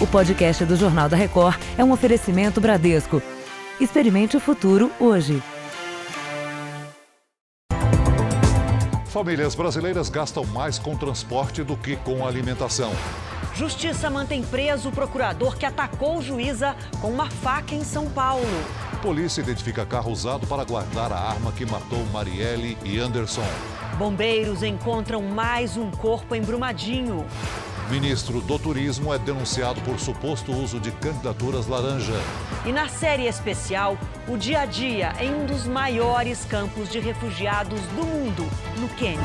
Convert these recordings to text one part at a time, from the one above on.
O podcast do Jornal da Record é um oferecimento Bradesco. Experimente o futuro hoje. Famílias brasileiras gastam mais com transporte do que com alimentação. Justiça mantém preso o procurador que atacou juíza com uma faca em São Paulo. Polícia identifica carro usado para guardar a arma que matou Marielle e Anderson. Bombeiros encontram mais um corpo em Brumadinho. Ministro do Turismo é denunciado por suposto uso de candidaturas laranja. E na série especial, o dia a dia em um dos maiores campos de refugiados do mundo, no Quênia.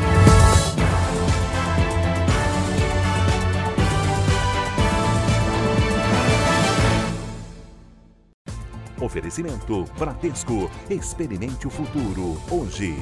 Oferecimento Bradesco. Experimente o futuro hoje.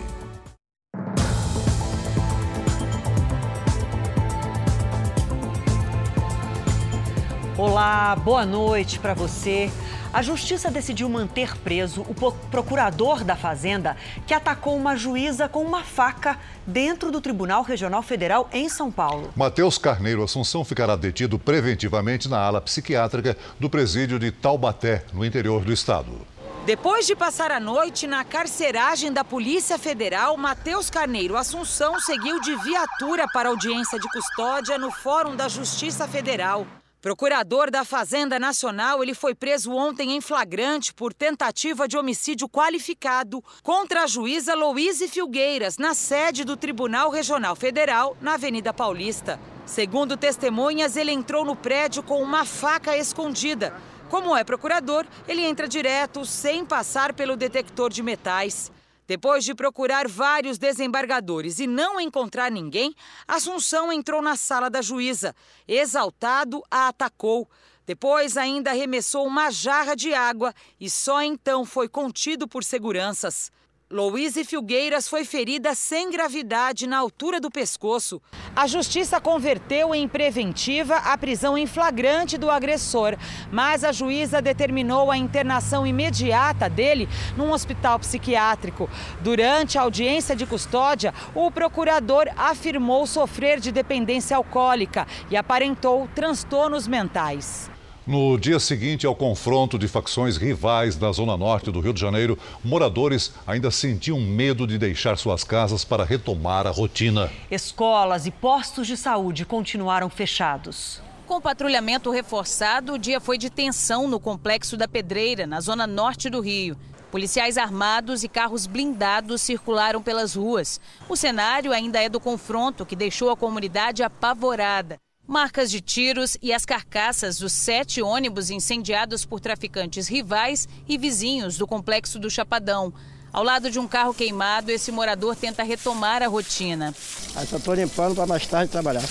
Olá, boa noite para você. A justiça decidiu manter preso o procurador da Fazenda que atacou uma juíza com uma faca dentro do Tribunal Regional Federal em São Paulo. Matheus Carneiro Assunção ficará detido preventivamente na ala psiquiátrica do presídio de Taubaté, no interior do estado. Depois de passar a noite na carceragem da Polícia Federal, Matheus Carneiro Assunção seguiu de viatura para audiência de custódia no Fórum da Justiça Federal. Procurador da Fazenda Nacional, ele foi preso ontem em flagrante por tentativa de homicídio qualificado contra a juíza Louise Filgueiras, na sede do Tribunal Regional Federal, na Avenida Paulista. Segundo testemunhas, ele entrou no prédio com uma faca escondida. Como é procurador, ele entra direto, sem passar pelo detector de metais. Depois de procurar vários desembargadores e não encontrar ninguém, Assunção entrou na sala da juíza. Exaltado, a atacou. Depois ainda arremessou uma jarra de água e só então foi contido por seguranças. Louise Filgueiras foi ferida sem gravidade na altura do pescoço. A justiça converteu em preventiva a prisão em flagrante do agressor, mas a juíza determinou a internação imediata dele num hospital psiquiátrico. Durante a audiência de custódia, o procurador afirmou sofrer de dependência alcoólica e aparentou transtornos mentais. No dia seguinte ao confronto de facções rivais da Zona Norte do Rio de Janeiro, moradores ainda sentiam medo de deixar suas casas para retomar a rotina. Escolas e postos de saúde continuaram fechados. Com patrulhamento reforçado, o dia foi de tensão no complexo da Pedreira, na zona norte do Rio. Policiais armados e carros blindados circularam pelas ruas. O cenário ainda é do confronto, que deixou a comunidade apavorada. Marcas de tiros e as carcaças dos sete ônibus incendiados por traficantes rivais e vizinhos do complexo do Chapadão. Ao lado de um carro queimado, esse morador tenta retomar a rotina. Aí só estou limpando para mais tarde trabalhar.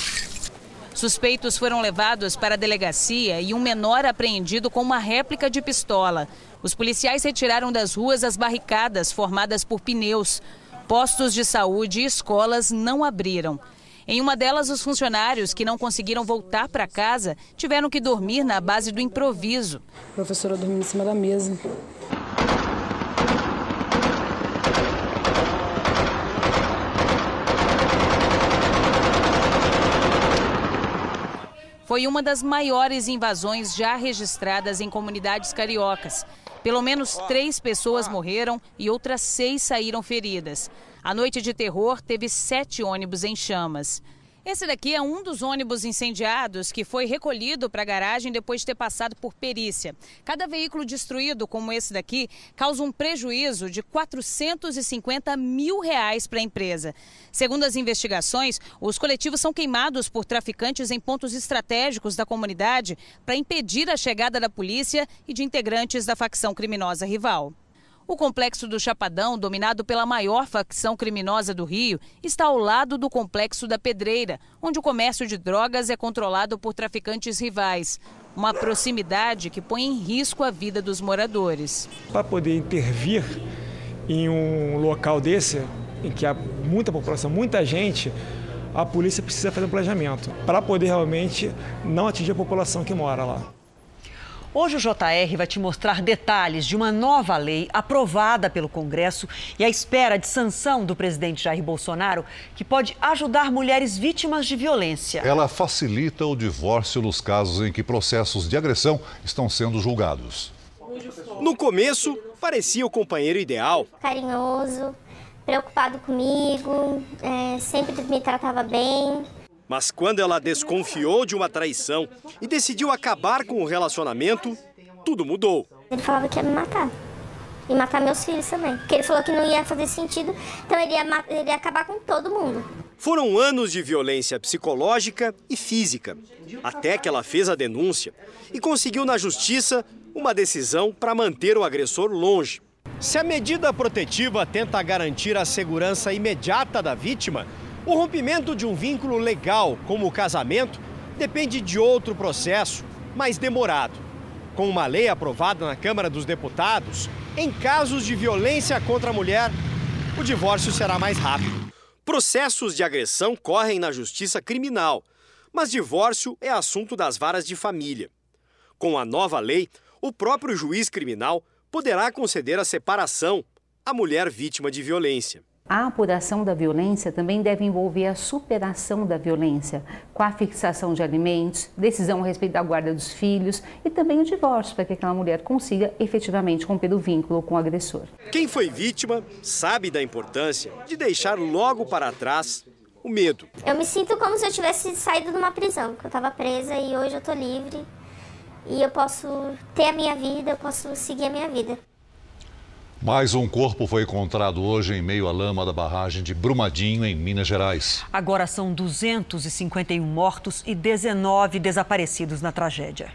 Suspeitos foram levados para a delegacia e um menor apreendido com uma réplica de pistola. Os policiais retiraram das ruas as barricadas formadas por pneus. Postos de saúde e escolas não abriram. Em uma delas, os funcionários que não conseguiram voltar para casa tiveram que dormir na base do improviso. A professora dormiu em cima da mesa. Foi uma das maiores invasões já registradas em comunidades cariocas. Pelo menos três pessoas morreram e outras seis saíram feridas. A noite de terror teve sete ônibus em chamas. Esse daqui é um dos ônibus incendiados que foi recolhido para a garagem depois de ter passado por perícia. Cada veículo destruído, como esse daqui, causa um prejuízo de 450 mil reais para a empresa. Segundo as investigações, os coletivos são queimados por traficantes em pontos estratégicos da comunidade para impedir a chegada da polícia e de integrantes da facção criminosa rival. O complexo do Chapadão, dominado pela maior facção criminosa do Rio, está ao lado do complexo da Pedreira, onde o comércio de drogas é controlado por traficantes rivais. Uma proximidade que põe em risco a vida dos moradores. Para poder intervir em um local desse, em que há muita população, muita gente, a polícia precisa fazer um planejamento para poder realmente não atingir a população que mora lá. Hoje o JR vai te mostrar detalhes de uma nova lei aprovada pelo Congresso e à espera de sanção do presidente Jair Bolsonaro, que pode ajudar mulheres vítimas de violência. Ela facilita o divórcio nos casos em que processos de agressão estão sendo julgados. No começo, parecia o companheiro ideal. Carinhoso, preocupado comigo, é, sempre me tratava bem. Mas quando ela desconfiou de uma traição e decidiu acabar com o relacionamento, tudo mudou. Ele falava que ia me matar. E matar meus filhos também. Porque ele falou que não ia fazer sentido, então ele ia, ele ia acabar com todo mundo. Foram anos de violência psicológica e física, até que ela fez a denúncia e conseguiu na justiça uma decisão para manter o agressor longe. Se a medida protetiva tenta garantir a segurança imediata da vítima, o rompimento de um vínculo legal, como o casamento, depende de outro processo, mais demorado. Com uma lei aprovada na Câmara dos Deputados, em casos de violência contra a mulher, o divórcio será mais rápido. Processos de agressão correm na justiça criminal, mas divórcio é assunto das varas de família. Com a nova lei, o próprio juiz criminal poderá conceder a separação à mulher vítima de violência. A apuração da violência também deve envolver a superação da violência, com a fixação de alimentos, decisão a respeito da guarda dos filhos e também o divórcio, para que aquela mulher consiga efetivamente romper o vínculo com o agressor. Quem foi vítima sabe da importância de deixar logo para trás o medo. Eu me sinto como se eu tivesse saído de uma prisão, que eu estava presa e hoje eu estou livre e eu posso ter a minha vida, eu posso seguir a minha vida. Mais um corpo foi encontrado hoje em meio à lama da barragem de Brumadinho, em Minas Gerais. Agora são 251 mortos e 19 desaparecidos na tragédia.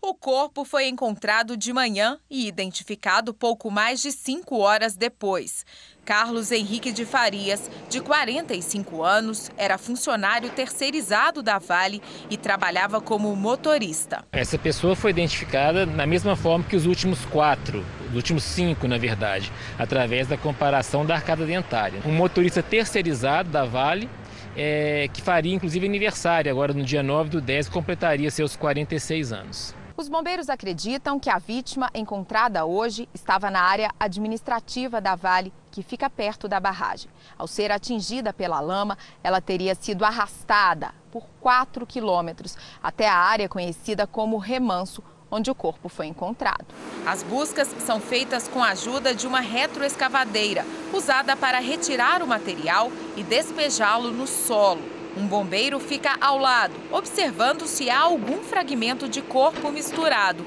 O corpo foi encontrado de manhã e identificado pouco mais de cinco horas depois. Carlos Henrique de Farias, de 45 anos, era funcionário terceirizado da Vale e trabalhava como motorista. Essa pessoa foi identificada na mesma forma que os últimos quatro, os últimos cinco, na verdade, através da comparação da arcada dentária. Um motorista terceirizado da Vale é, que faria inclusive aniversário agora no dia 9 do 10, completaria seus 46 anos. Os bombeiros acreditam que a vítima encontrada hoje estava na área administrativa da Vale, que fica perto da barragem. Ao ser atingida pela lama, ela teria sido arrastada por 4 quilômetros até a área conhecida como Remanso, onde o corpo foi encontrado. As buscas são feitas com a ajuda de uma retroescavadeira, usada para retirar o material e despejá-lo no solo. Um bombeiro fica ao lado, observando se há algum fragmento de corpo misturado.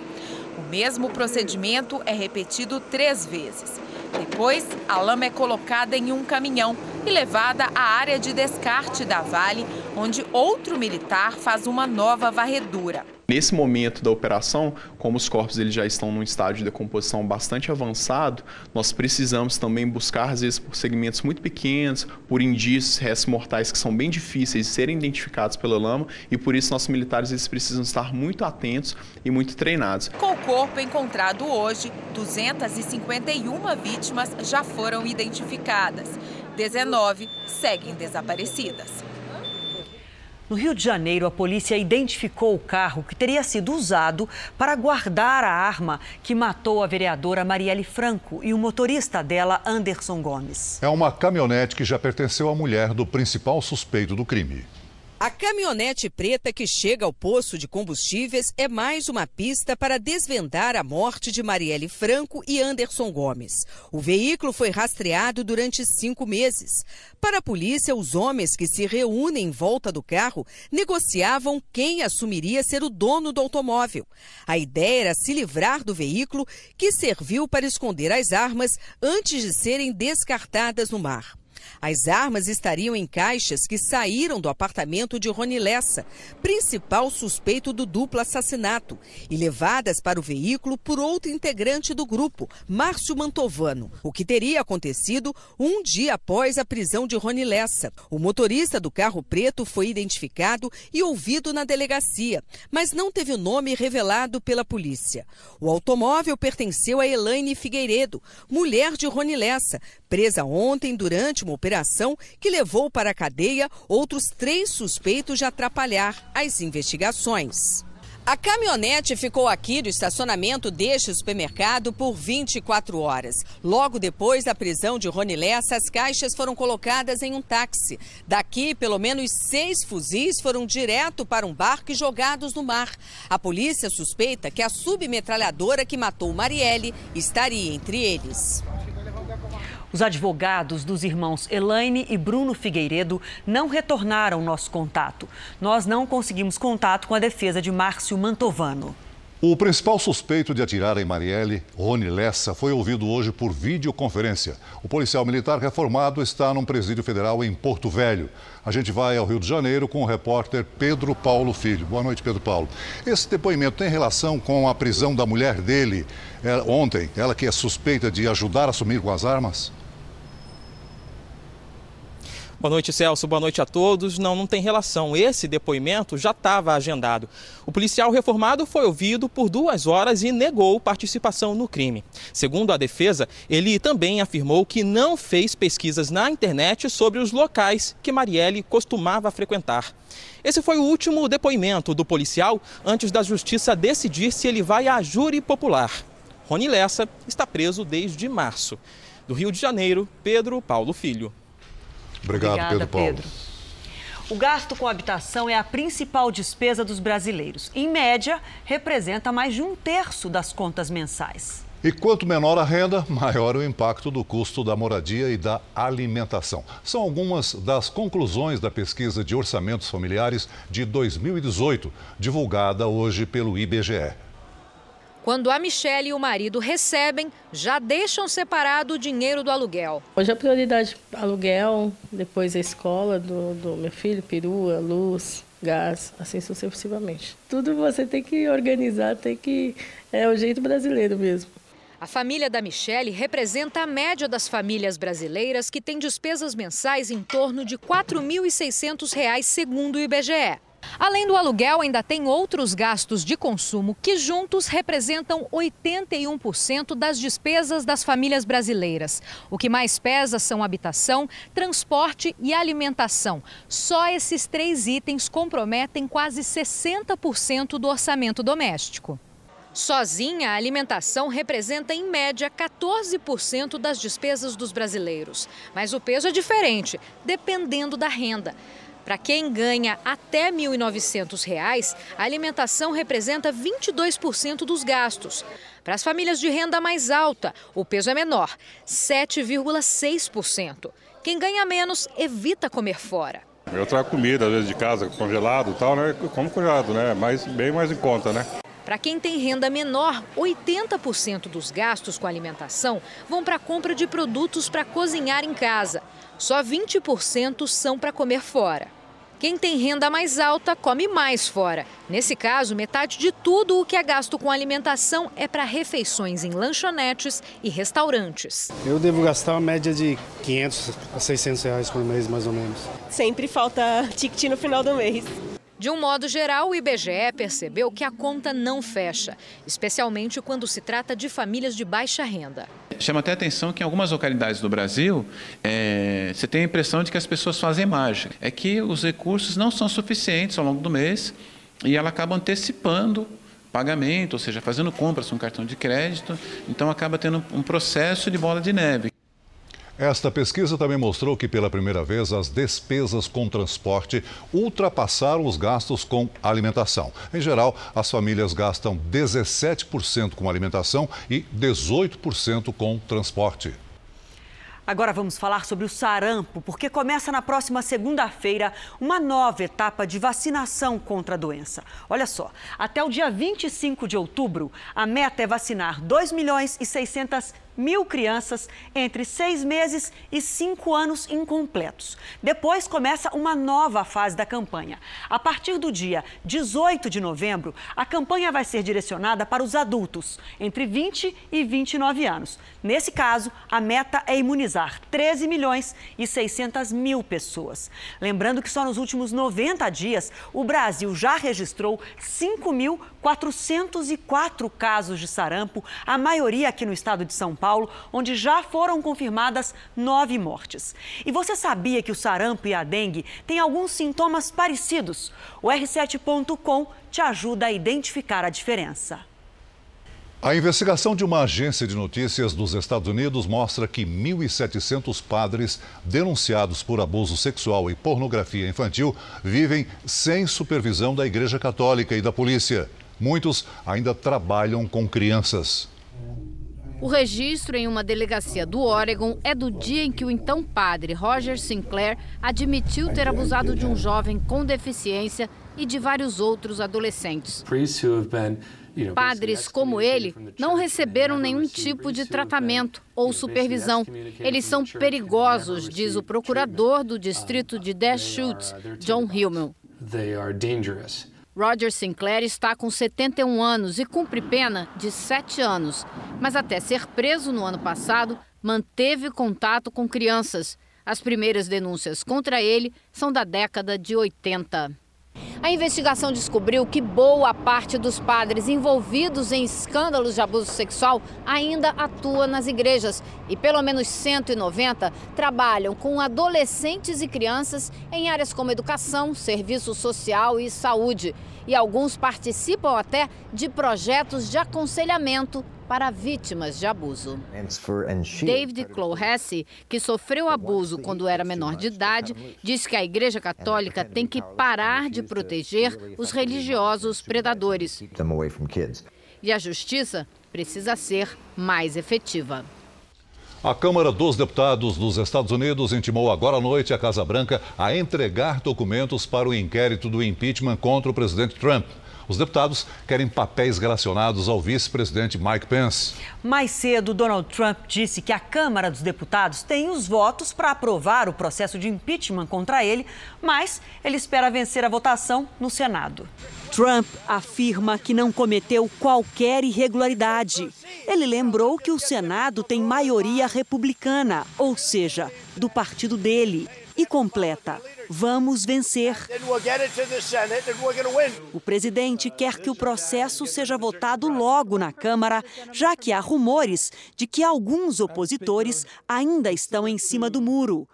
O mesmo procedimento é repetido três vezes. Depois, a lama é colocada em um caminhão e levada à área de descarte da Vale, onde outro militar faz uma nova varredura. Nesse momento da operação, como os corpos eles já estão num estágio de decomposição bastante avançado, nós precisamos também buscar, às vezes, por segmentos muito pequenos, por indícios, restos mortais que são bem difíceis de serem identificados pela lama e por isso nossos militares eles precisam estar muito atentos e muito treinados. Com o corpo encontrado hoje, 251 vítimas já foram identificadas. 19 seguem desaparecidas. No Rio de Janeiro, a polícia identificou o carro que teria sido usado para guardar a arma que matou a vereadora Marielle Franco e o motorista dela, Anderson Gomes. É uma caminhonete que já pertenceu à mulher do principal suspeito do crime. A caminhonete preta que chega ao poço de combustíveis é mais uma pista para desvendar a morte de Marielle Franco e Anderson Gomes. O veículo foi rastreado durante cinco meses. Para a polícia, os homens que se reúnem em volta do carro negociavam quem assumiria ser o dono do automóvel. A ideia era se livrar do veículo que serviu para esconder as armas antes de serem descartadas no mar. As armas estariam em caixas que saíram do apartamento de Rony Lessa, principal suspeito do duplo assassinato, e levadas para o veículo por outro integrante do grupo, Márcio Mantovano, o que teria acontecido um dia após a prisão de Rony Lessa. O motorista do carro preto foi identificado e ouvido na delegacia, mas não teve o nome revelado pela polícia. O automóvel pertenceu a Elaine Figueiredo, mulher de Rony Lessa, presa ontem durante uma operação que levou para a cadeia outros três suspeitos de atrapalhar as investigações. A caminhonete ficou aqui no estacionamento deste supermercado por 24 horas. Logo depois da prisão de Rony Lessa, as caixas foram colocadas em um táxi. Daqui, pelo menos seis fuzis foram direto para um barco e jogados no mar. A polícia suspeita que a submetralhadora que matou Marielle estaria entre eles. Os advogados dos irmãos Elaine e Bruno Figueiredo não retornaram nosso contato. Nós não conseguimos contato com a defesa de Márcio Mantovano. O principal suspeito de atirar em Marielle, Rony Lessa, foi ouvido hoje por videoconferência. O policial militar reformado está num presídio federal em Porto Velho. A gente vai ao Rio de Janeiro com o repórter Pedro Paulo Filho. Boa noite, Pedro Paulo. Esse depoimento tem relação com a prisão da mulher dele é, ontem, ela que é suspeita de ajudar a sumir com as armas? Boa noite, Celso. Boa noite a todos. Não, não tem relação. Esse depoimento já estava agendado. O policial reformado foi ouvido por duas horas e negou participação no crime. Segundo a defesa, ele também afirmou que não fez pesquisas na internet sobre os locais que Marielle costumava frequentar. Esse foi o último depoimento do policial antes da justiça decidir se ele vai à júri popular. Rony Lessa está preso desde março. Do Rio de Janeiro, Pedro Paulo Filho. Obrigado, Obrigada, Pedro Paulo. Pedro. O gasto com habitação é a principal despesa dos brasileiros. Em média, representa mais de um terço das contas mensais. E quanto menor a renda, maior o impacto do custo da moradia e da alimentação. São algumas das conclusões da pesquisa de orçamentos familiares de 2018, divulgada hoje pelo IBGE. Quando a Michelle e o marido recebem, já deixam separado o dinheiro do aluguel. Hoje a prioridade aluguel, depois a escola do, do meu filho, perua, luz, gás, assim sucessivamente. Tudo você tem que organizar, tem que. É o jeito brasileiro mesmo. A família da Michelle representa a média das famílias brasileiras que têm despesas mensais em torno de R$ 4.600, segundo o IBGE. Além do aluguel, ainda tem outros gastos de consumo que juntos representam 81% das despesas das famílias brasileiras. O que mais pesa são habitação, transporte e alimentação. Só esses três itens comprometem quase 60% do orçamento doméstico. Sozinha, a alimentação representa em média 14% das despesas dos brasileiros. Mas o peso é diferente, dependendo da renda. Para quem ganha até R$ 1.900, a alimentação representa 22% dos gastos. Para as famílias de renda mais alta, o peso é menor, 7,6%. Quem ganha menos evita comer fora. Eu trago comida, às vezes de casa, congelado e tal, né? Como congelado, né? Mas bem mais em conta, né? Para quem tem renda menor, 80% dos gastos com alimentação vão para a compra de produtos para cozinhar em casa. Só 20% são para comer fora. Quem tem renda mais alta come mais fora. Nesse caso, metade de tudo o que é gasto com alimentação é para refeições em lanchonetes e restaurantes. Eu devo gastar uma média de 500 a 600 reais por mês, mais ou menos. Sempre falta ticket no final do mês. De um modo geral, o IBGE percebeu que a conta não fecha, especialmente quando se trata de famílias de baixa renda. Chama até atenção que em algumas localidades do Brasil, é, você tem a impressão de que as pessoas fazem mágica. É que os recursos não são suficientes ao longo do mês e ela acaba antecipando pagamento, ou seja, fazendo compras com cartão de crédito. Então acaba tendo um processo de bola de neve. Esta pesquisa também mostrou que, pela primeira vez, as despesas com transporte ultrapassaram os gastos com alimentação. Em geral, as famílias gastam 17% com alimentação e 18% com transporte. Agora vamos falar sobre o sarampo, porque começa na próxima segunda-feira uma nova etapa de vacinação contra a doença. Olha só, até o dia 25 de outubro, a meta é vacinar 2 milhões e 600 mil crianças entre seis meses e cinco anos incompletos. Depois começa uma nova fase da campanha. A partir do dia 18 de novembro, a campanha vai ser direcionada para os adultos entre 20 e 29 anos. Nesse caso, a meta é imunizar 13 milhões e 600 mil pessoas. Lembrando que só nos últimos 90 dias, o Brasil já registrou 5.404 casos de sarampo, a maioria aqui no estado de São. Paulo, onde já foram confirmadas nove mortes. E você sabia que o sarampo e a dengue têm alguns sintomas parecidos? O R7.com te ajuda a identificar a diferença. A investigação de uma agência de notícias dos Estados Unidos mostra que 1.700 padres denunciados por abuso sexual e pornografia infantil vivem sem supervisão da Igreja Católica e da polícia. Muitos ainda trabalham com crianças. O registro em uma delegacia do Oregon é do dia em que o então padre Roger Sinclair admitiu ter abusado de um jovem com deficiência e de vários outros adolescentes. Padres como ele não receberam nenhum tipo de tratamento ou supervisão. Eles são perigosos, diz o procurador do distrito de Deschutes, John Hillman. Roger Sinclair está com 71 anos e cumpre pena de 7 anos, mas até ser preso no ano passado, manteve contato com crianças. As primeiras denúncias contra ele são da década de 80. A investigação descobriu que boa parte dos padres envolvidos em escândalos de abuso sexual ainda atua nas igrejas e pelo menos 190 trabalham com adolescentes e crianças em áreas como educação, serviço social e saúde. E alguns participam até de projetos de aconselhamento para vítimas de abuso. David Clohessy, que sofreu abuso quando era menor de idade, diz que a Igreja Católica tem que parar de proteger os religiosos predadores. E a justiça precisa ser mais efetiva. A Câmara dos Deputados dos Estados Unidos intimou agora à noite a Casa Branca a entregar documentos para o inquérito do impeachment contra o presidente Trump. Os deputados querem papéis relacionados ao vice-presidente Mike Pence. Mais cedo, Donald Trump disse que a Câmara dos Deputados tem os votos para aprovar o processo de impeachment contra ele, mas ele espera vencer a votação no Senado. Trump afirma que não cometeu qualquer irregularidade. Ele lembrou que o Senado tem maioria republicana, ou seja, do partido dele, e completa: vamos vencer. O presidente quer que o processo seja votado logo na Câmara, já que há rumores de que alguns opositores ainda estão em cima do muro.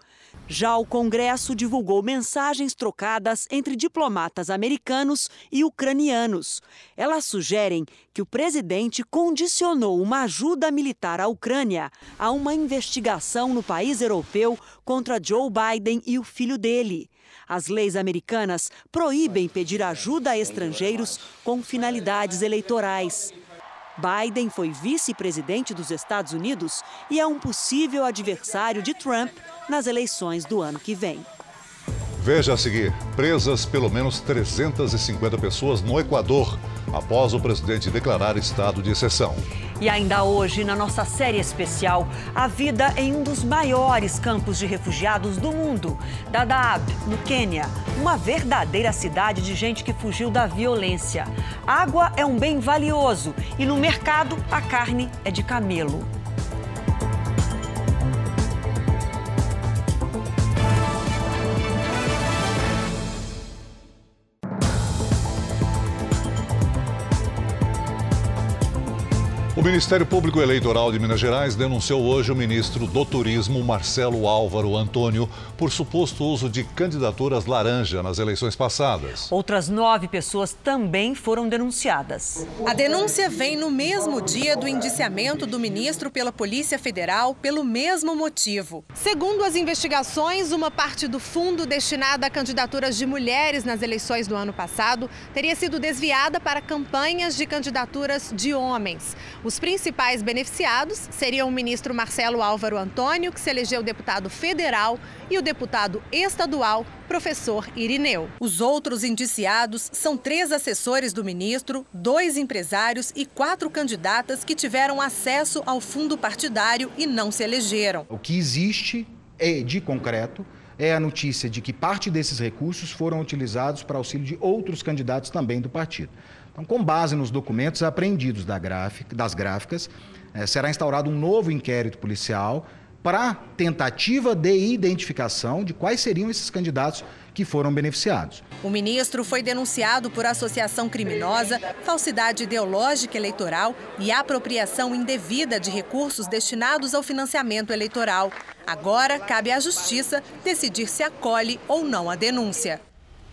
Já o Congresso divulgou mensagens trocadas entre diplomatas americanos e ucranianos. Elas sugerem que o presidente condicionou uma ajuda militar à Ucrânia a uma investigação no país europeu contra Joe Biden e o filho dele. As leis americanas proíbem pedir ajuda a estrangeiros com finalidades eleitorais. Biden foi vice-presidente dos Estados Unidos e é um possível adversário de Trump nas eleições do ano que vem. Veja a seguir: presas pelo menos 350 pessoas no Equador após o presidente declarar estado de exceção. E ainda hoje, na nossa série especial, a vida em um dos maiores campos de refugiados do mundo, Dadaab, no Quênia, uma verdadeira cidade de gente que fugiu da violência. Água é um bem valioso e no mercado a carne é de camelo. Ministério Público Eleitoral de Minas Gerais denunciou hoje o ministro do Turismo, Marcelo Álvaro Antônio, por suposto uso de candidaturas laranja nas eleições passadas. Outras nove pessoas também foram denunciadas. A denúncia vem no mesmo dia do indiciamento do ministro pela Polícia Federal pelo mesmo motivo. Segundo as investigações, uma parte do fundo destinado a candidaturas de mulheres nas eleições do ano passado teria sido desviada para campanhas de candidaturas de homens. Os principais beneficiados seriam o ministro Marcelo Álvaro Antônio, que se elegeu deputado federal, e o deputado estadual, professor Irineu. Os outros indiciados são três assessores do ministro, dois empresários e quatro candidatas que tiveram acesso ao fundo partidário e não se elegeram. O que existe é de concreto é a notícia de que parte desses recursos foram utilizados para auxílio de outros candidatos também do partido. Então, com base nos documentos apreendidos da gráfica, das gráficas, eh, será instaurado um novo inquérito policial para tentativa de identificação de quais seriam esses candidatos que foram beneficiados. O ministro foi denunciado por associação criminosa, falsidade ideológica eleitoral e apropriação indevida de recursos destinados ao financiamento eleitoral. Agora, cabe à Justiça decidir se acolhe ou não a denúncia.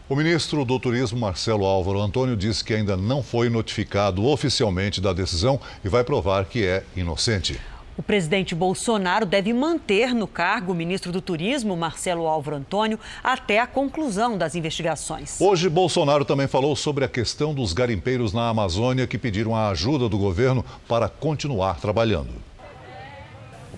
O ministro do Turismo, Marcelo Álvaro Antônio, disse que ainda não foi notificado oficialmente da decisão e vai provar que é inocente. O presidente Bolsonaro deve manter no cargo o ministro do Turismo, Marcelo Álvaro Antônio, até a conclusão das investigações. Hoje, Bolsonaro também falou sobre a questão dos garimpeiros na Amazônia que pediram a ajuda do governo para continuar trabalhando.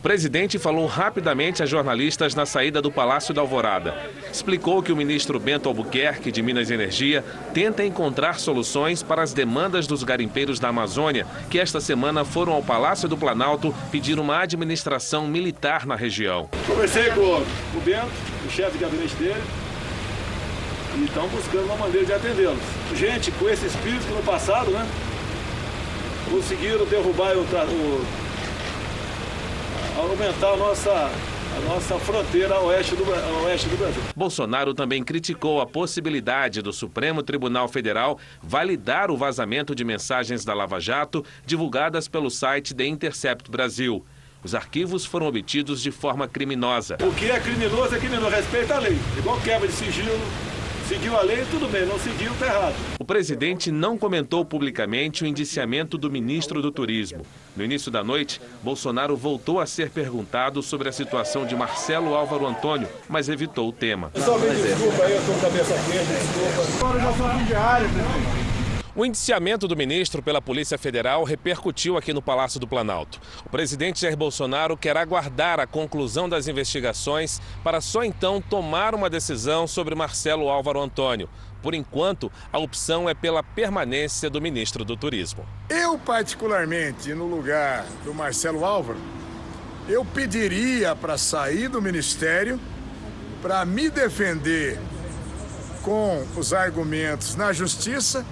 O presidente falou rapidamente a jornalistas na saída do Palácio da Alvorada. Explicou que o ministro Bento Albuquerque, de Minas e Energia, tenta encontrar soluções para as demandas dos garimpeiros da Amazônia, que esta semana foram ao Palácio do Planalto pedir uma administração militar na região. Conversei com o Bento, o chefe de gabinete dele, e estão buscando uma maneira de atendê-los. Gente, com esse espírito no passado, né, conseguiram derrubar o, o aumentar a nossa, a nossa fronteira a oeste, do, a oeste do Brasil. Bolsonaro também criticou a possibilidade do Supremo Tribunal Federal validar o vazamento de mensagens da Lava Jato divulgadas pelo site The Intercept Brasil. Os arquivos foram obtidos de forma criminosa. O que é criminoso é criminoso, respeita a lei. Igual quebra de sigilo, Seguiu a lei, tudo bem, não seguiu, está errado. O presidente não comentou publicamente o indiciamento do ministro do Turismo. No início da noite, Bolsonaro voltou a ser perguntado sobre a situação de Marcelo Álvaro Antônio, mas evitou o tema. Só me desculpa aí, eu estou com cabeça quente, desculpa. Agora já sou diário, presidente. O indiciamento do ministro pela Polícia Federal repercutiu aqui no Palácio do Planalto. O presidente Jair Bolsonaro quer aguardar a conclusão das investigações para só então tomar uma decisão sobre Marcelo Álvaro Antônio. Por enquanto, a opção é pela permanência do ministro do Turismo. Eu, particularmente, no lugar do Marcelo Álvaro, eu pediria para sair do ministério para me defender com os argumentos na justiça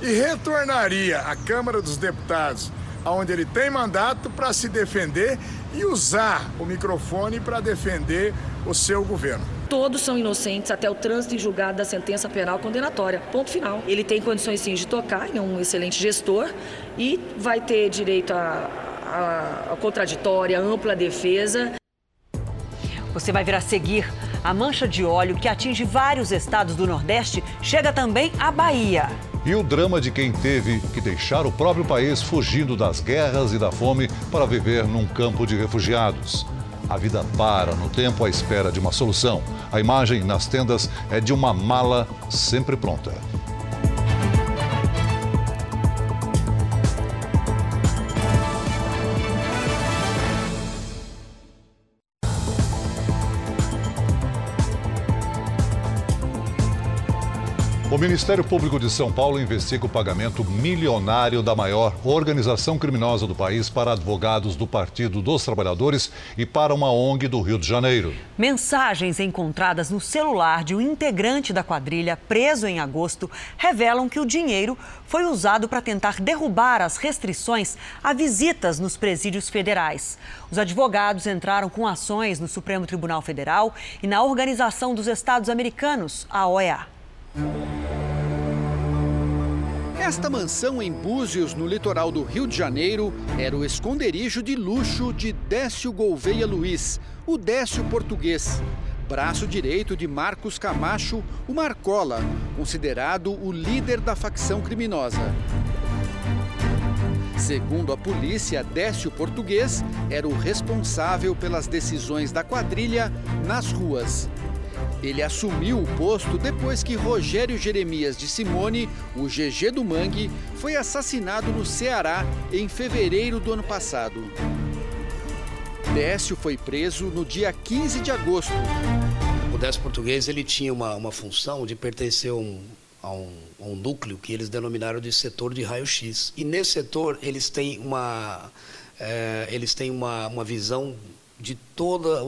e retornaria à Câmara dos Deputados, onde ele tem mandato para se defender e usar o microfone para defender o seu governo. Todos são inocentes até o trânsito em julgado da sentença penal condenatória. Ponto final. Ele tem condições sim de tocar, é um excelente gestor e vai ter direito a, a, a contraditória, ampla defesa. Você vai ver a seguir. A mancha de óleo que atinge vários estados do Nordeste chega também à Bahia. E o drama de quem teve que deixar o próprio país fugindo das guerras e da fome para viver num campo de refugiados. A vida para no tempo à espera de uma solução. A imagem nas tendas é de uma mala sempre pronta. O Ministério Público de São Paulo investiga o pagamento milionário da maior organização criminosa do país para advogados do Partido dos Trabalhadores e para uma ONG do Rio de Janeiro. Mensagens encontradas no celular de um integrante da quadrilha preso em agosto revelam que o dinheiro foi usado para tentar derrubar as restrições a visitas nos presídios federais. Os advogados entraram com ações no Supremo Tribunal Federal e na Organização dos Estados Americanos, a OEA. Esta mansão em Búzios, no litoral do Rio de Janeiro, era o esconderijo de luxo de Décio Gouveia Luiz, o Décio português. Braço direito de Marcos Camacho, o Marcola, considerado o líder da facção criminosa. Segundo a polícia, Décio Português era o responsável pelas decisões da quadrilha nas ruas. Ele assumiu o posto depois que Rogério Jeremias de Simone, o GG do Mangue, foi assassinado no Ceará em fevereiro do ano passado. Décio foi preso no dia 15 de agosto. O Décio Português ele tinha uma, uma função de pertencer um, a, um, a um núcleo que eles denominaram de setor de raio-x. E nesse setor eles têm uma, é, eles têm uma, uma visão de todas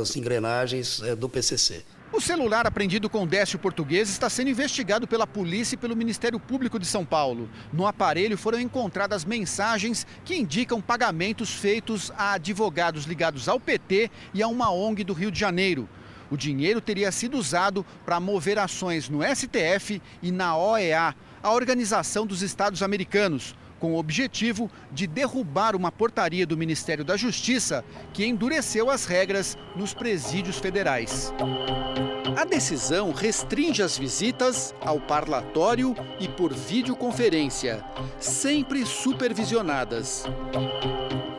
as engrenagens é, do PCC. O celular apreendido com Décio Português está sendo investigado pela polícia e pelo Ministério Público de São Paulo. No aparelho foram encontradas mensagens que indicam pagamentos feitos a advogados ligados ao PT e a uma ONG do Rio de Janeiro. O dinheiro teria sido usado para mover ações no STF e na OEA, a Organização dos Estados Americanos, com o objetivo de derrubar uma portaria do Ministério da Justiça que endureceu as regras nos presídios federais. A decisão restringe as visitas ao parlatório e por videoconferência, sempre supervisionadas.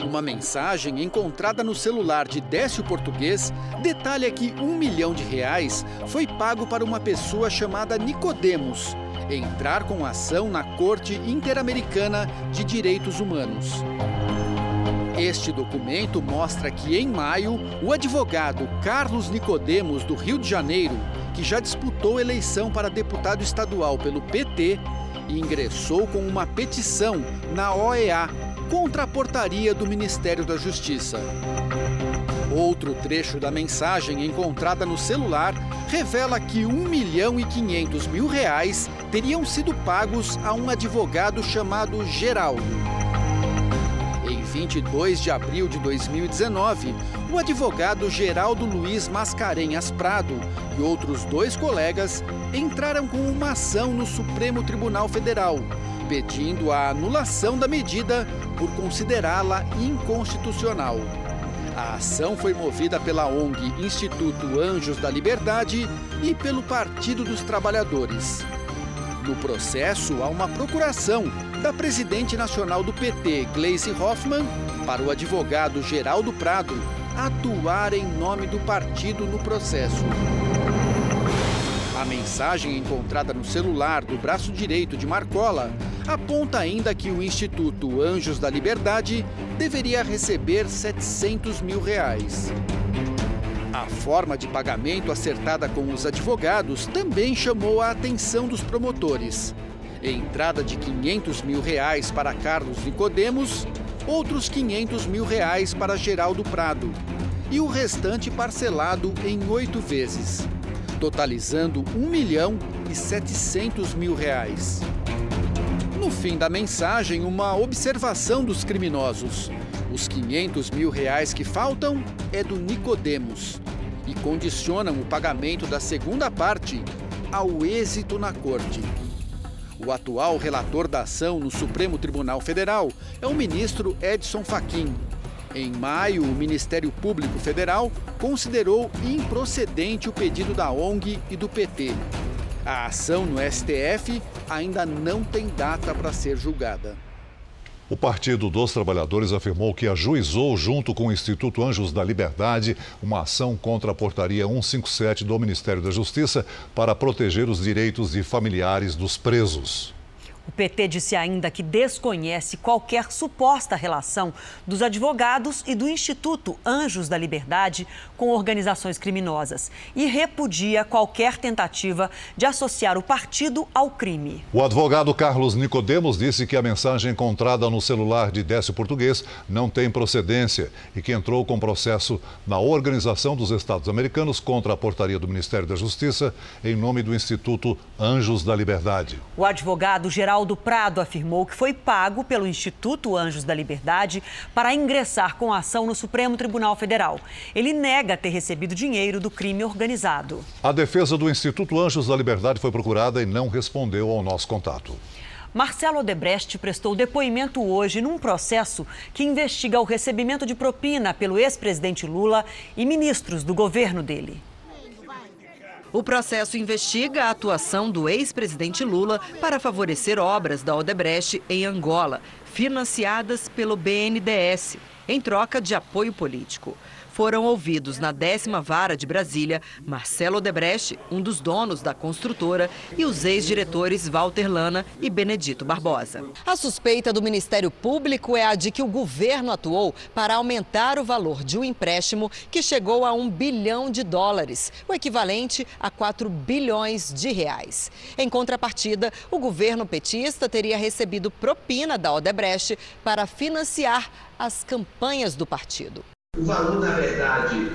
Uma mensagem encontrada no celular de Décio Português detalha que um milhão de reais foi pago para uma pessoa chamada Nicodemos entrar com ação na Corte Interamericana de Direitos Humanos. Este documento mostra que, em maio, o advogado Carlos Nicodemos, do Rio de Janeiro, que já disputou eleição para deputado estadual pelo PT, ingressou com uma petição na OEA contra a portaria do Ministério da Justiça. Outro trecho da mensagem encontrada no celular revela que 1 milhão e 500 mil reais teriam sido pagos a um advogado chamado Geraldo. Em 22 de abril de 2019, o advogado Geraldo Luiz Mascarenhas Prado e outros dois colegas entraram com uma ação no Supremo Tribunal Federal, pedindo a anulação da medida por considerá-la inconstitucional. A ação foi movida pela ONG Instituto Anjos da Liberdade e pelo Partido dos Trabalhadores. No processo, há uma procuração da presidente nacional do PT, Gleisi Hoffmann, para o advogado Geraldo Prado atuar em nome do partido no processo. A mensagem encontrada no celular do braço direito de Marcola aponta ainda que o Instituto Anjos da Liberdade deveria receber 700 mil reais. A forma de pagamento acertada com os advogados também chamou a atenção dos promotores. Entrada de 500 mil reais para Carlos Nicodemos, outros 500 mil reais para Geraldo Prado e o restante parcelado em oito vezes totalizando 1 milhão e 700 mil reais. No fim da mensagem, uma observação dos criminosos. Os 500 mil reais que faltam é do Nicodemos e condicionam o pagamento da segunda parte ao êxito na corte. O atual relator da ação no Supremo Tribunal Federal é o ministro Edson Fachin, em maio, o Ministério Público Federal considerou improcedente o pedido da ONG e do PT. A ação no STF ainda não tem data para ser julgada. O Partido dos Trabalhadores afirmou que ajuizou, junto com o Instituto Anjos da Liberdade, uma ação contra a portaria 157 do Ministério da Justiça para proteger os direitos de familiares dos presos. O PT disse ainda que desconhece qualquer suposta relação dos advogados e do Instituto Anjos da Liberdade com organizações criminosas e repudia qualquer tentativa de associar o partido ao crime. O advogado Carlos Nicodemos disse que a mensagem encontrada no celular de Décio Português não tem procedência e que entrou com processo na Organização dos Estados Americanos contra a portaria do Ministério da Justiça em nome do Instituto Anjos da Liberdade. O advogado geral Geraldo Prado afirmou que foi pago pelo Instituto Anjos da Liberdade para ingressar com ação no Supremo Tribunal Federal. Ele nega ter recebido dinheiro do crime organizado. A defesa do Instituto Anjos da Liberdade foi procurada e não respondeu ao nosso contato. Marcelo Odebrecht prestou depoimento hoje num processo que investiga o recebimento de propina pelo ex-presidente Lula e ministros do governo dele. O processo investiga a atuação do ex-presidente Lula para favorecer obras da Odebrecht em Angola, financiadas pelo BNDES, em troca de apoio político foram ouvidos na décima vara de Brasília Marcelo Odebrecht, um dos donos da construtora, e os ex-diretores Walter Lana e Benedito Barbosa. A suspeita do Ministério Público é a de que o governo atuou para aumentar o valor de um empréstimo que chegou a um bilhão de dólares, o equivalente a 4 bilhões de reais. Em contrapartida, o governo petista teria recebido propina da Odebrecht para financiar as campanhas do partido. O valor, na verdade,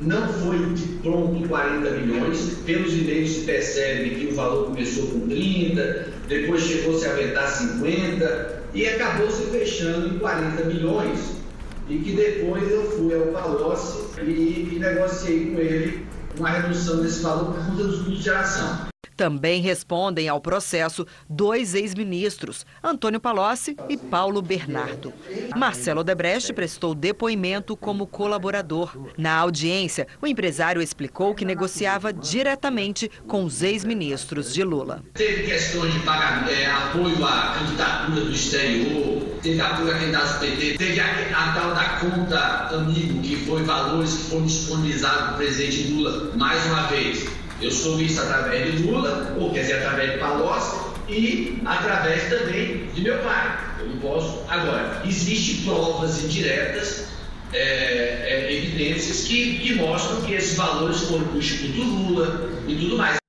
não foi de pronto 40 milhões. Pelos e-mails se percebe que o valor começou com 30, depois chegou-se a aventar 50 e acabou se fechando em 40 milhões. E que depois eu fui ao Palocci e, e negociei com ele uma redução desse valor por conta dos custos de geração. Também respondem ao processo dois ex-ministros, Antônio Palocci e Paulo Bernardo. Marcelo Odebrecht prestou depoimento como colaborador. Na audiência, o empresário explicou que negociava diretamente com os ex-ministros de Lula. Teve questões de pagamento, é, apoio à candidatura do exterior, teve apoio a candidatos do PT, teve a, a tal da conta amigo, que foi valores que foram disponibilizados para o presidente Lula, mais uma vez eu soube isso através de Lula, ou quer dizer, através de Palocci e através também de meu pai. Eu não posso. Agora, existem provas indiretas, é, é, evidências que, que mostram que esses valores foram para o Instituto Lula e tudo mais.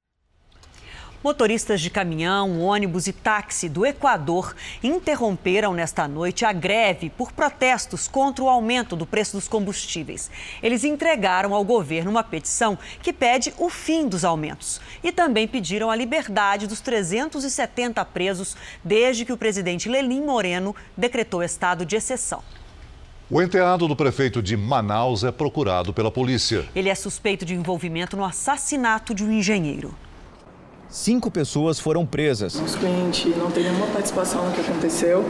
Motoristas de caminhão, ônibus e táxi do Equador interromperam nesta noite a greve por protestos contra o aumento do preço dos combustíveis. Eles entregaram ao governo uma petição que pede o fim dos aumentos e também pediram a liberdade dos 370 presos desde que o presidente Lelim Moreno decretou estado de exceção. O enteado do prefeito de Manaus é procurado pela polícia. Ele é suspeito de envolvimento no assassinato de um engenheiro. Cinco pessoas foram presas. Nosso cliente não tem nenhuma participação no que aconteceu.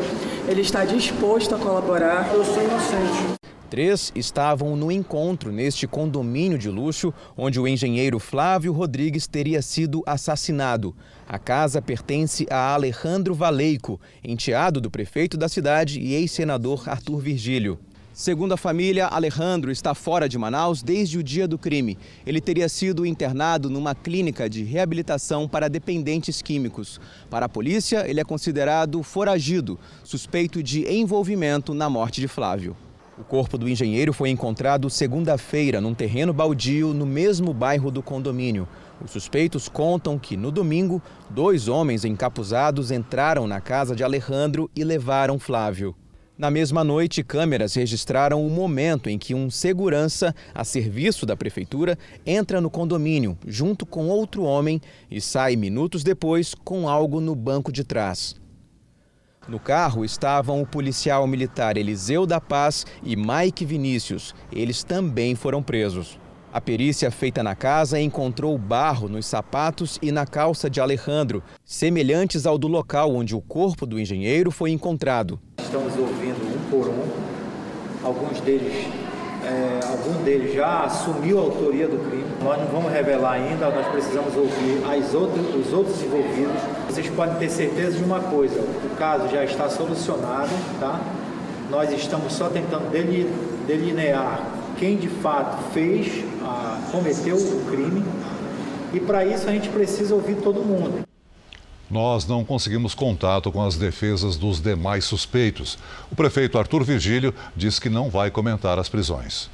Ele está disposto a colaborar. Eu sou inocente. Três estavam no encontro neste condomínio de luxo, onde o engenheiro Flávio Rodrigues teria sido assassinado. A casa pertence a Alejandro Valeico, enteado do prefeito da cidade e ex-senador Arthur Virgílio. Segundo a família, Alejandro está fora de Manaus desde o dia do crime. Ele teria sido internado numa clínica de reabilitação para dependentes químicos. Para a polícia, ele é considerado foragido, suspeito de envolvimento na morte de Flávio. O corpo do engenheiro foi encontrado segunda-feira num terreno baldio no mesmo bairro do condomínio. Os suspeitos contam que, no domingo, dois homens encapuzados entraram na casa de Alejandro e levaram Flávio. Na mesma noite, câmeras registraram o momento em que um segurança a serviço da prefeitura entra no condomínio junto com outro homem e sai minutos depois com algo no banco de trás. No carro estavam o policial militar Eliseu da Paz e Mike Vinícius. Eles também foram presos. A perícia feita na casa encontrou barro nos sapatos e na calça de Alejandro, semelhantes ao do local onde o corpo do engenheiro foi encontrado. Estamos ouvindo um por um. Alguns deles, é, algum deles já assumiu a autoria do crime. Nós não vamos revelar ainda, nós precisamos ouvir as outras, os outros envolvidos. Vocês podem ter certeza de uma coisa: o caso já está solucionado, tá? Nós estamos só tentando delinear quem de fato fez, a, cometeu o crime. E para isso a gente precisa ouvir todo mundo. Nós não conseguimos contato com as defesas dos demais suspeitos. O prefeito Arthur Virgílio diz que não vai comentar as prisões.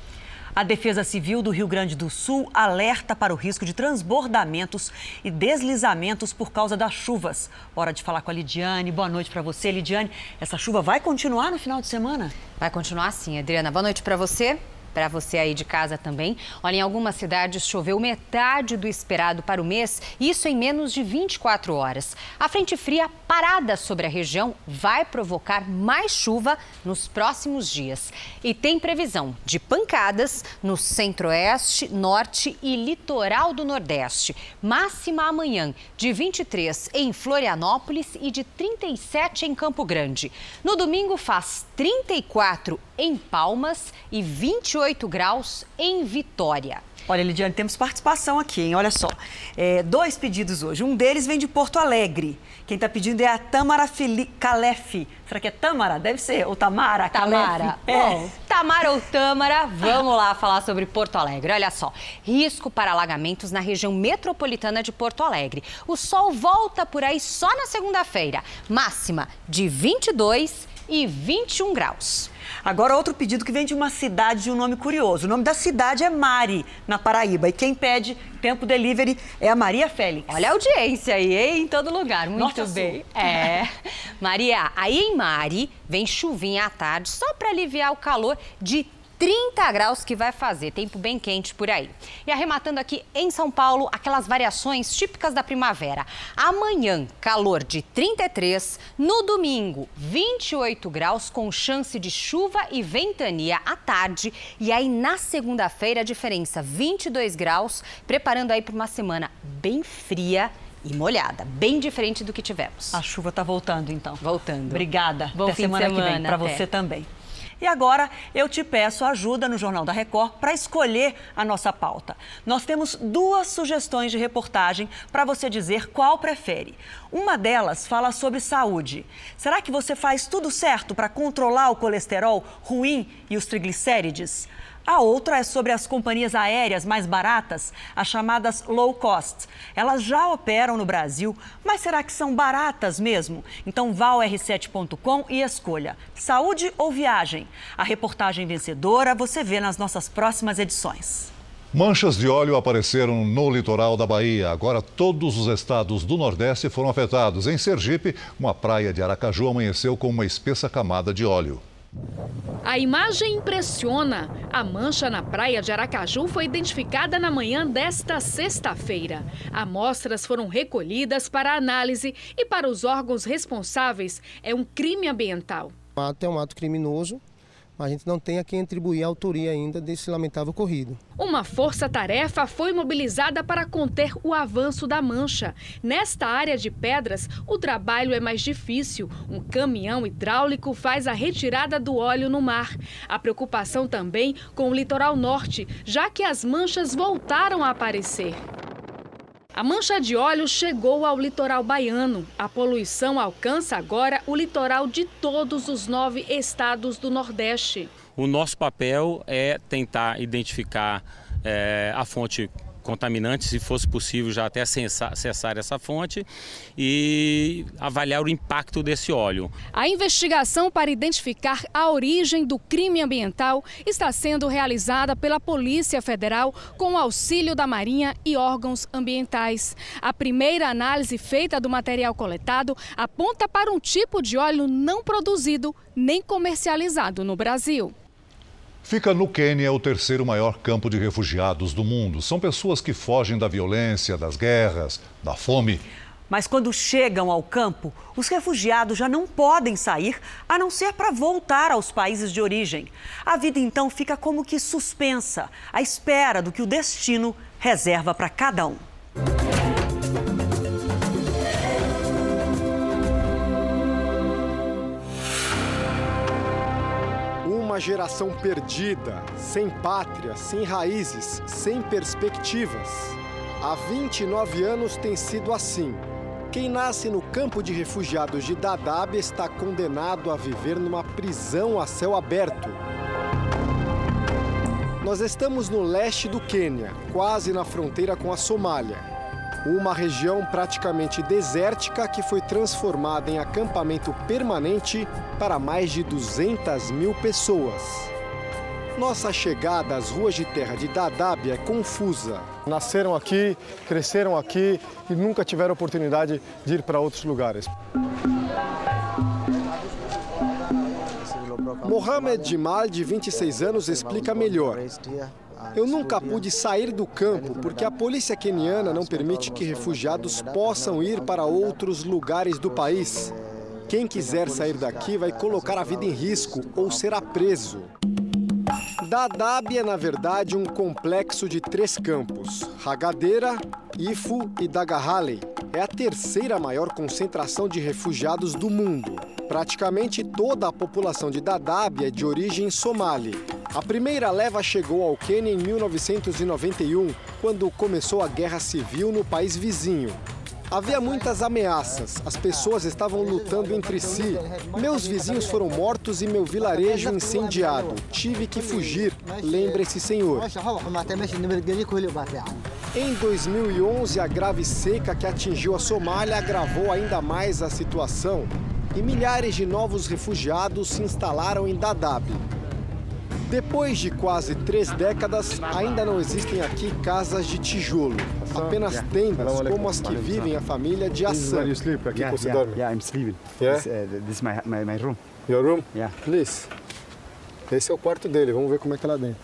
A Defesa Civil do Rio Grande do Sul alerta para o risco de transbordamentos e deslizamentos por causa das chuvas. Hora de falar com a Lidiane. Boa noite para você, Lidiane. Essa chuva vai continuar no final de semana? Vai continuar sim, Adriana. Boa noite para você para você aí de casa também. Olha, em algumas cidades choveu metade do esperado para o mês, isso em menos de 24 horas. A frente fria parada sobre a região vai provocar mais chuva nos próximos dias. E tem previsão de pancadas no centro-oeste, norte e litoral do nordeste. Máxima amanhã de 23 em Florianópolis e de 37 em Campo Grande. No domingo faz 34 em Palmas e 28 graus em Vitória. Olha, Lidiane, temos participação aqui, hein? Olha só. É, dois pedidos hoje. Um deles vem de Porto Alegre. Quem está pedindo é a Tamara Fili Calef. Será que é Tamara? Deve ser. Ou Tamara? Tamara. É. Bom, Tamara ou Tamara, vamos lá falar sobre Porto Alegre. Olha só. Risco para alagamentos na região metropolitana de Porto Alegre. O sol volta por aí só na segunda-feira. Máxima de 22 e 21 graus. Agora, outro pedido que vem de uma cidade de um nome curioso. O nome da cidade é Mari, na Paraíba. E quem pede tempo delivery é a Maria Félix. Olha a audiência aí, hein? em todo lugar. Muito Nossa, bem. É. Maria, aí em Mari vem chuvinha à tarde, só para aliviar o calor de 30 graus que vai fazer, tempo bem quente por aí. E arrematando aqui em São Paulo, aquelas variações típicas da primavera. Amanhã, calor de 33, no domingo, 28 graus com chance de chuva e ventania à tarde. E aí na segunda-feira, a diferença 22 graus, preparando aí para uma semana bem fria e molhada, bem diferente do que tivemos. A chuva está voltando então. Voltando. Obrigada. Bom Até fim de semana, semana, que vem para você também. E agora eu te peço ajuda no Jornal da Record para escolher a nossa pauta. Nós temos duas sugestões de reportagem para você dizer qual prefere. Uma delas fala sobre saúde. Será que você faz tudo certo para controlar o colesterol ruim e os triglicérides? A outra é sobre as companhias aéreas mais baratas, as chamadas low cost. Elas já operam no Brasil, mas será que são baratas mesmo? Então vá ao r7.com e escolha saúde ou viagem. A reportagem vencedora você vê nas nossas próximas edições. Manchas de óleo apareceram no litoral da Bahia. Agora todos os estados do Nordeste foram afetados. Em Sergipe, uma praia de Aracaju amanheceu com uma espessa camada de óleo. A imagem impressiona. A mancha na praia de Aracaju foi identificada na manhã desta sexta-feira. Amostras foram recolhidas para análise e, para os órgãos responsáveis, é um crime ambiental. O ato é um ato criminoso, mas a gente não tem a quem atribuir a autoria ainda desse lamentável ocorrido. Uma força-tarefa foi mobilizada para conter o avanço da mancha. Nesta área de pedras, o trabalho é mais difícil. Um caminhão hidráulico faz a retirada do óleo no mar. A preocupação também com o litoral norte, já que as manchas voltaram a aparecer. A mancha de óleo chegou ao litoral baiano. A poluição alcança agora o litoral de todos os nove estados do Nordeste. O nosso papel é tentar identificar é, a fonte contaminante, se fosse possível já até cessar, cessar essa fonte e avaliar o impacto desse óleo. A investigação para identificar a origem do crime ambiental está sendo realizada pela Polícia Federal com o auxílio da Marinha e órgãos ambientais. A primeira análise feita do material coletado aponta para um tipo de óleo não produzido nem comercializado no Brasil. Fica no Quênia o terceiro maior campo de refugiados do mundo. São pessoas que fogem da violência, das guerras, da fome. Mas quando chegam ao campo, os refugiados já não podem sair a não ser para voltar aos países de origem. A vida então fica como que suspensa, à espera do que o destino reserva para cada um. Uma geração perdida, sem pátria, sem raízes, sem perspectivas. Há 29 anos tem sido assim. Quem nasce no campo de refugiados de Dadaab está condenado a viver numa prisão a céu aberto. Nós estamos no leste do Quênia, quase na fronteira com a Somália. Uma região praticamente desértica que foi transformada em acampamento permanente para mais de 200 mil pessoas. Nossa chegada às ruas de terra de Dadaab é confusa. Nasceram aqui, cresceram aqui e nunca tiveram oportunidade de ir para outros lugares. Mohamed Jimal, de 26 anos, explica melhor. Eu nunca pude sair do campo porque a polícia queniana não permite que refugiados possam ir para outros lugares do país. Quem quiser sair daqui vai colocar a vida em risco ou será preso. Dadaab é, na verdade, um complexo de três campos: Hagadeira, Ifu e Dagahale. É a terceira maior concentração de refugiados do mundo. Praticamente toda a população de Dadaab é de origem somali. A primeira leva chegou ao Quênia em 1991, quando começou a guerra civil no país vizinho. Havia muitas ameaças, as pessoas estavam lutando entre si. Meus vizinhos foram mortos e meu vilarejo incendiado. Tive que fugir, lembra esse senhor. Em 2011, a grave seca que atingiu a Somália agravou ainda mais a situação e milhares de novos refugiados se instalaram em Dadaab. Depois de quase três décadas, ainda não existem aqui casas de tijolo, apenas tendas como as que vivem a família de Hassan. Aqui você dorme? Yeah, I'm sleeping. Yeah? This, uh, this is my, my, my room. Your room? Yeah. Please. Esse é o quarto dele, vamos ver como é que é lá dentro.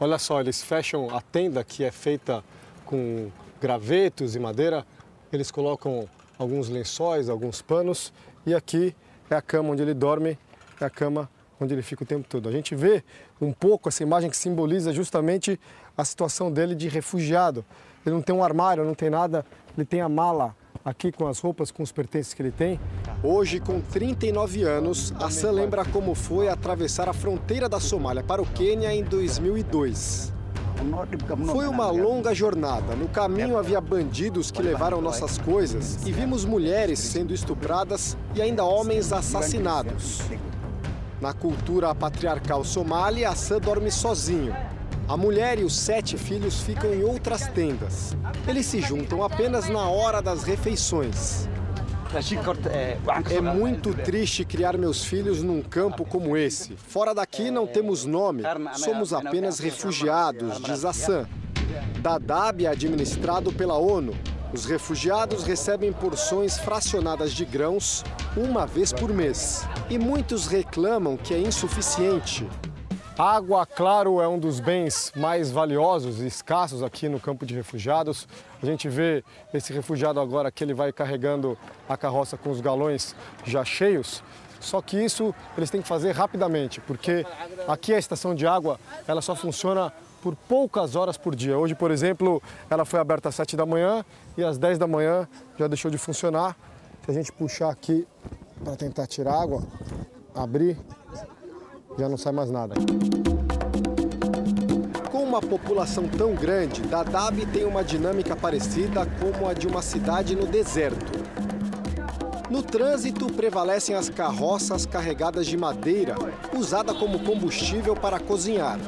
Olha só, eles fecham a tenda que é feita com gravetos e madeira, eles colocam alguns lençóis, alguns panos e aqui é a cama onde ele dorme, é a cama onde ele fica o tempo todo. A gente vê um pouco essa imagem que simboliza justamente a situação dele de refugiado. Ele não tem um armário, não tem nada, ele tem a mala aqui com as roupas, com os pertences que ele tem. Hoje, com 39 anos, Hassan lembra como foi atravessar a fronteira da Somália para o Quênia em 2002. Foi uma longa jornada. No caminho havia bandidos que levaram nossas coisas e vimos mulheres sendo estupradas e ainda homens assassinados. Na cultura patriarcal somália, Hassan dorme sozinho. A mulher e os sete filhos ficam em outras tendas. Eles se juntam apenas na hora das refeições. É muito triste criar meus filhos num campo como esse. Fora daqui não temos nome, somos apenas refugiados, diz Hassan. Dadaab é administrado pela ONU. Os refugiados recebem porções fracionadas de grãos uma vez por mês. E muitos reclamam que é insuficiente. Água, claro, é um dos bens mais valiosos e escassos aqui no campo de refugiados. A gente vê esse refugiado agora que ele vai carregando a carroça com os galões já cheios. Só que isso eles têm que fazer rapidamente, porque aqui a estação de água ela só funciona por poucas horas por dia. Hoje, por exemplo, ela foi aberta às 7 da manhã e às 10 da manhã já deixou de funcionar. Se a gente puxar aqui para tentar tirar água, abrir, já não sai mais nada. Com uma população tão grande, Dadaab tem uma dinâmica parecida como a de uma cidade no deserto. No trânsito, prevalecem as carroças carregadas de madeira, usada como combustível para cozinhar.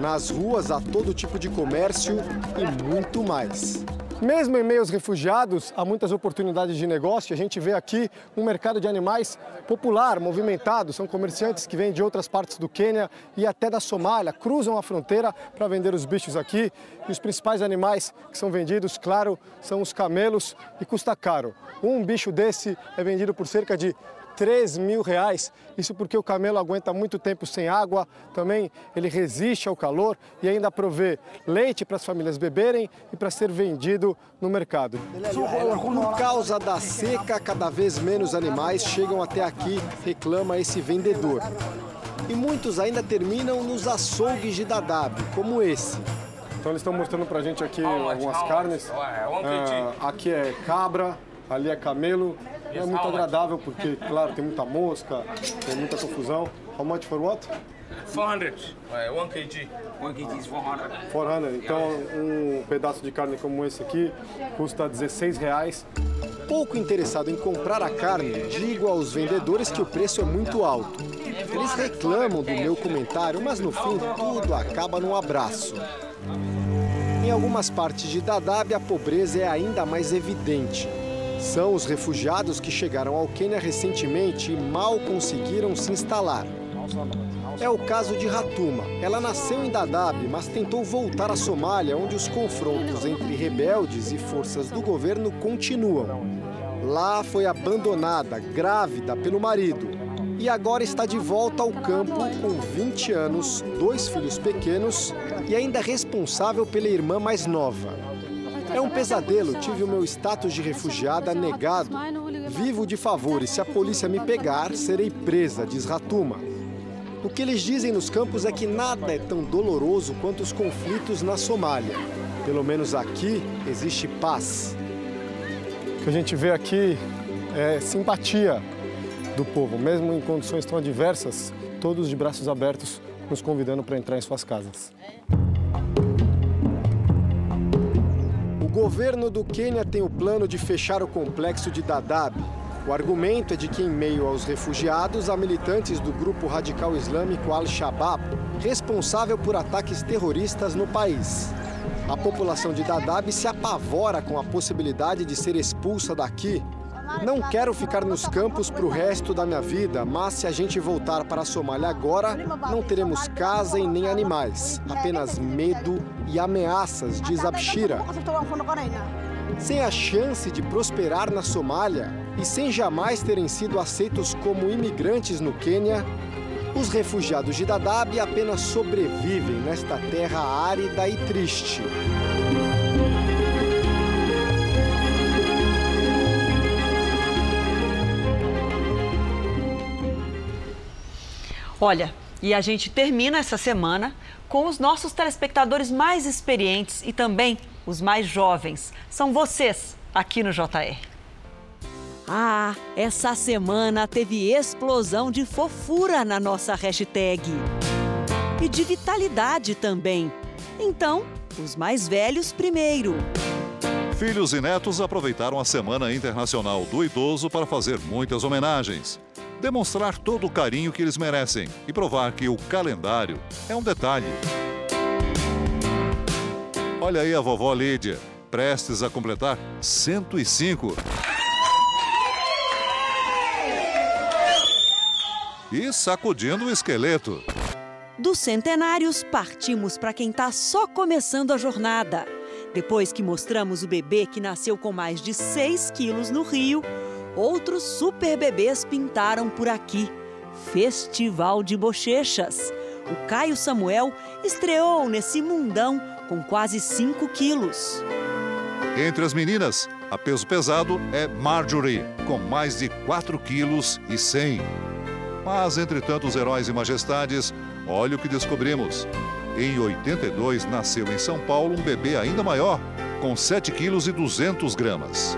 Nas ruas há todo tipo de comércio e muito mais. Mesmo em meio aos refugiados, há muitas oportunidades de negócio. A gente vê aqui um mercado de animais popular, movimentado. São comerciantes que vêm de outras partes do Quênia e até da Somália, cruzam a fronteira para vender os bichos aqui. E os principais animais que são vendidos, claro, são os camelos e custa caro. Um bicho desse é vendido por cerca de 3 mil reais. Isso porque o camelo aguenta muito tempo sem água, também ele resiste ao calor e ainda provê leite para as famílias beberem e para ser vendido no mercado. Por causa da seca, cada vez menos animais chegam até aqui, reclama esse vendedor. E muitos ainda terminam nos açougues de Dadaab, como esse. Então eles estão mostrando para a gente aqui algumas carnes. Ah, aqui é cabra, ali é camelo, é muito agradável porque, claro, tem muita mosca, tem muita confusão. How much for what? 400. 1 kg. 1 kg is 400. 400. Então, um pedaço de carne como esse aqui custa 16 reais. Pouco interessado em comprar a carne, digo aos vendedores que o preço é muito alto. Eles reclamam do meu comentário, mas no fim tudo acaba num abraço. Em algumas partes de Dadaab, a pobreza é ainda mais evidente. São os refugiados que chegaram ao Quênia recentemente e mal conseguiram se instalar. É o caso de Ratuma. Ela nasceu em Dadaab, mas tentou voltar à Somália, onde os confrontos entre rebeldes e forças do governo continuam. Lá foi abandonada, grávida, pelo marido. E agora está de volta ao campo com 20 anos, dois filhos pequenos e ainda responsável pela irmã mais nova. É um pesadelo, tive o meu status de refugiada negado. Vivo de favores, se a polícia me pegar, serei presa, diz Ratuma. O que eles dizem nos campos é que nada é tão doloroso quanto os conflitos na Somália. Pelo menos aqui existe paz. O que a gente vê aqui é simpatia do povo, mesmo em condições tão adversas, todos de braços abertos, nos convidando para entrar em suas casas. Governo do Quênia tem o plano de fechar o complexo de Dadaab. O argumento é de que, em meio aos refugiados, há militantes do grupo radical islâmico Al-Shabaab, responsável por ataques terroristas no país. A população de Dadaab se apavora com a possibilidade de ser expulsa daqui não quero ficar nos campos para o resto da minha vida, mas se a gente voltar para a Somália agora, não teremos casa e nem animais, apenas medo e ameaças, diz Abshira. Sem a chance de prosperar na Somália e sem jamais terem sido aceitos como imigrantes no Quênia, Os refugiados de Dadaab apenas sobrevivem nesta terra árida e triste. Olha, e a gente termina essa semana com os nossos telespectadores mais experientes e também os mais jovens. São vocês aqui no JR. Ah, essa semana teve explosão de fofura na nossa hashtag. E de vitalidade também. Então, os mais velhos primeiro. Filhos e netos aproveitaram a Semana Internacional do Idoso para fazer muitas homenagens, demonstrar todo o carinho que eles merecem e provar que o calendário é um detalhe. Olha aí a vovó Lídia, prestes a completar 105. E sacudindo o esqueleto. Dos centenários, partimos para quem está só começando a jornada. Depois que mostramos o bebê que nasceu com mais de 6 quilos no Rio, outros super bebês pintaram por aqui. Festival de Bochechas. O Caio Samuel estreou nesse mundão com quase 5 quilos. Entre as meninas, a peso pesado é Marjorie, com mais de 4 quilos e 100. Mas entre tantos heróis e majestades, olha o que descobrimos. Em 82, nasceu em São Paulo um bebê ainda maior, com 7 quilos e 200 gramas.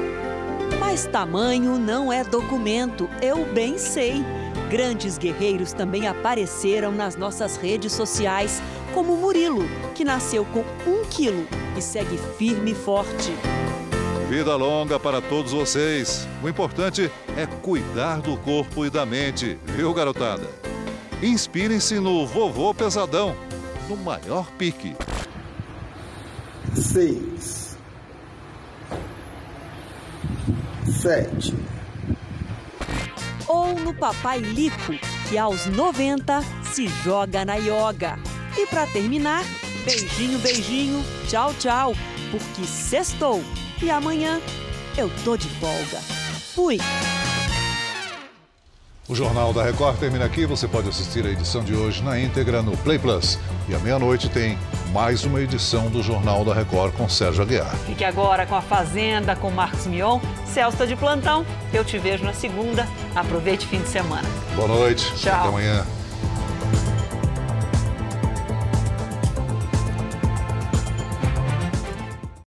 Mas tamanho não é documento, eu bem sei. Grandes guerreiros também apareceram nas nossas redes sociais, como Murilo, que nasceu com um quilo e segue firme e forte. Vida longa para todos vocês. O importante é cuidar do corpo e da mente, viu, garotada? Inspirem-se no Vovô Pesadão, no maior pique. Sim. 7. Ou no Papai Lico, que aos 90 se joga na ioga. E para terminar, beijinho, beijinho, tchau, tchau, porque sextou e amanhã eu tô de folga. Fui! O Jornal da Record termina aqui. Você pode assistir a edição de hoje na íntegra no Play Plus. E à meia-noite tem mais uma edição do Jornal da Record com Sérgio Aguiar. Fique agora com a Fazenda, com Marcos Mion. Celso de plantão. Eu te vejo na segunda. Aproveite o fim de semana. Boa noite. Tchau. Até amanhã.